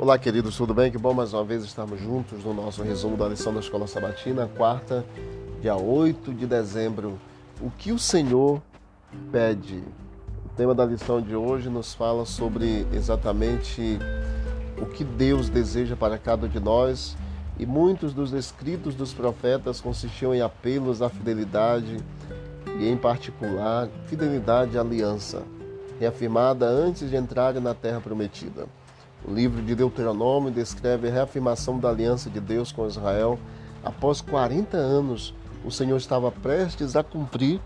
Olá, queridos, tudo bem? Que bom mais uma vez estarmos juntos no nosso resumo da lição da Escola Sabatina, quarta, dia 8 de dezembro. O que o Senhor pede? O tema da lição de hoje nos fala sobre exatamente o que Deus deseja para cada de nós e muitos dos escritos dos profetas consistiam em apelos à fidelidade e, em particular, fidelidade à aliança, reafirmada antes de entrarem na terra prometida. O livro de Deuteronômio descreve a reafirmação da aliança de Deus com Israel. Após 40 anos, o Senhor estava prestes a cumprir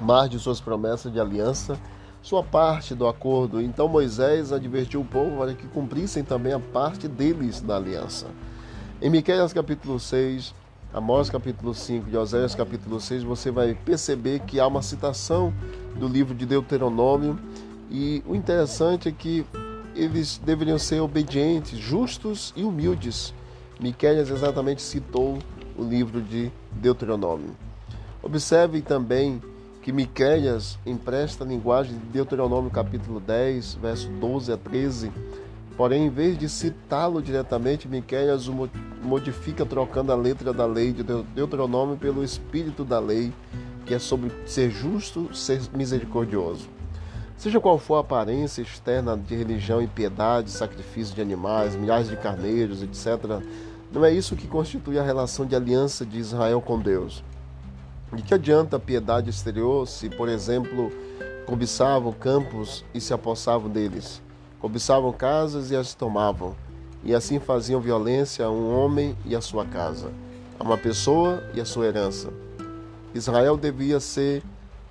mais de suas promessas de aliança, sua parte do acordo. Então Moisés advertiu o povo para que cumprissem também a parte deles da aliança. Em Miqueias capítulo 6, Amós capítulo 5 e Oséias capítulo 6, você vai perceber que há uma citação do livro de Deuteronômio e o interessante é que eles deveriam ser obedientes, justos e humildes. Miqueias exatamente citou o livro de Deuteronômio. Observe também que Miqueias empresta a linguagem de Deuteronômio capítulo 10, verso 12 a 13. Porém, em vez de citá-lo diretamente, Miqueias o modifica trocando a letra da lei de Deuteronômio pelo espírito da lei, que é sobre ser justo, ser misericordioso. Seja qual for a aparência externa de religião e piedade, sacrifício de animais, milhares de carneiros, etc., não é isso que constitui a relação de aliança de Israel com Deus. De que adianta a piedade exterior se, por exemplo, cobiçavam campos e se apossavam deles? Cobiçavam casas e as tomavam, e assim faziam violência a um homem e a sua casa, a uma pessoa e a sua herança. Israel devia ser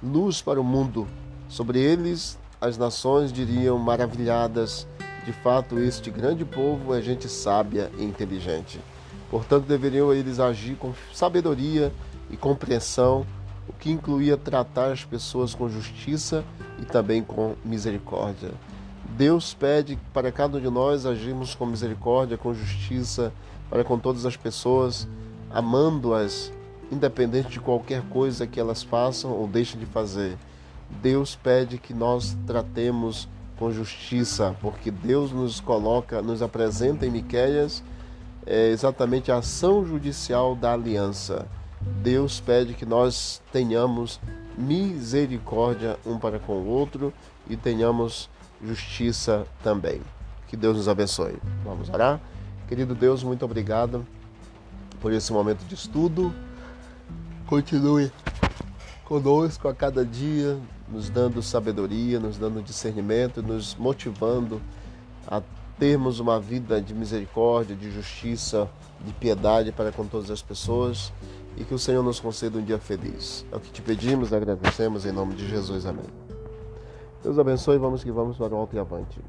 luz para o mundo. Sobre eles as nações diriam maravilhadas: de fato, este grande povo é gente sábia e inteligente. Portanto, deveriam eles agir com sabedoria e compreensão, o que incluía tratar as pessoas com justiça e também com misericórdia. Deus pede para cada um de nós agirmos com misericórdia, com justiça, para com todas as pessoas, amando-as, independente de qualquer coisa que elas façam ou deixem de fazer. Deus pede que nós tratemos com justiça, porque Deus nos coloca, nos apresenta em Miqueias é, exatamente a ação judicial da aliança. Deus pede que nós tenhamos misericórdia um para com o outro e tenhamos justiça também. Que Deus nos abençoe. Vamos orar? Querido Deus, muito obrigado por esse momento de estudo. Continue conosco a cada dia, nos dando sabedoria, nos dando discernimento, nos motivando a termos uma vida de misericórdia, de justiça, de piedade para com todas as pessoas e que o Senhor nos conceda um dia feliz. É o que te pedimos, agradecemos em nome de Jesus. Amém. Deus abençoe, vamos que vamos para o alto e avante.